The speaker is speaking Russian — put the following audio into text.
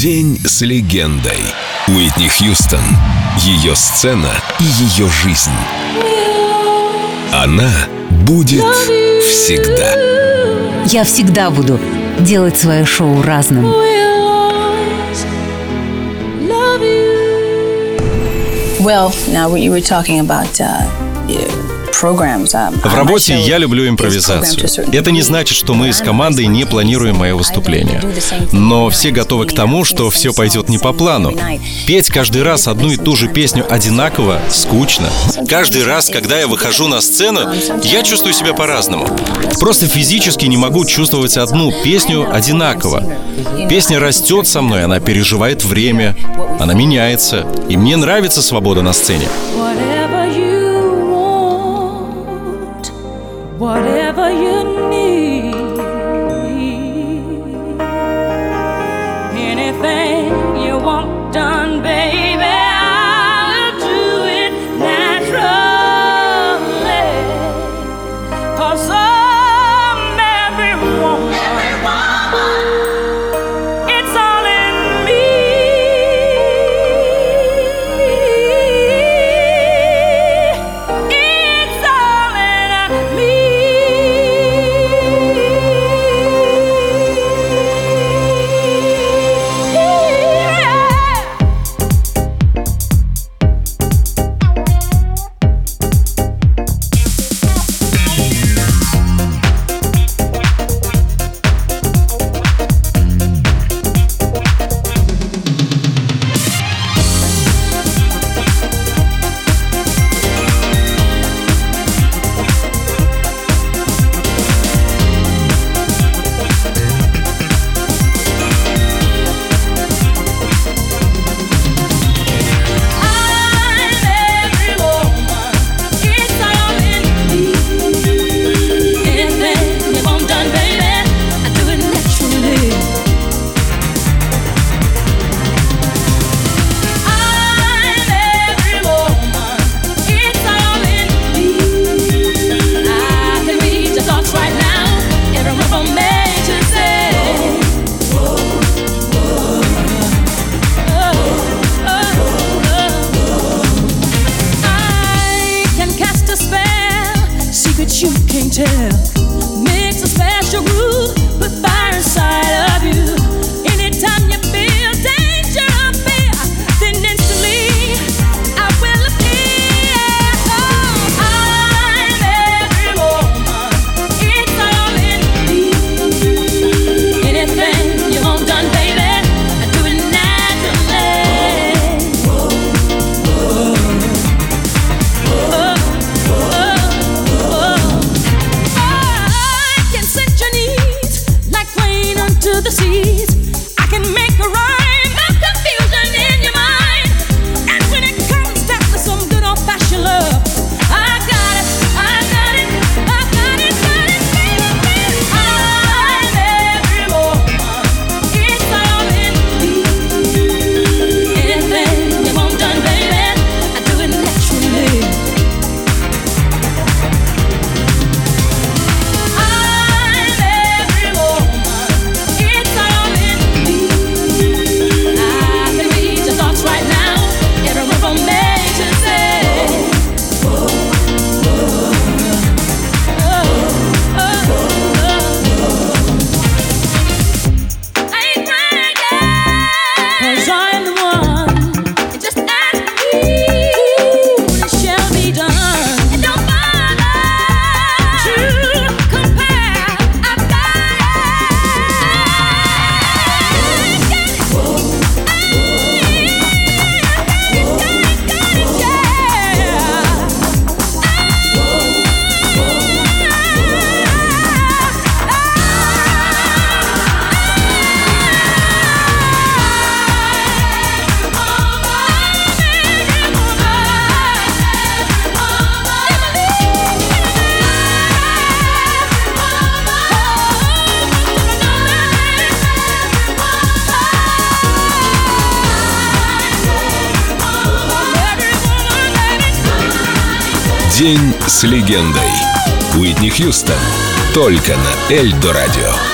День с легендой. Уитни Хьюстон. Ее сцена и ее жизнь. Она будет всегда. Я всегда буду делать свое шоу разным. Well, now you were talking about uh, в работе я люблю импровизацию. Это не значит, что мы с командой не планируем мое выступление. Но все готовы к тому, что все пойдет не по плану. Петь каждый раз одну и ту же песню одинаково скучно. Каждый раз, когда я выхожу на сцену, я чувствую себя по-разному. Просто физически не могу чувствовать одну песню одинаково. Песня растет со мной, она переживает время, она меняется. И мне нравится свобода на сцене. Whatever you tell. День с легендой. Уитни Хьюстон. Только на Эльдо радио.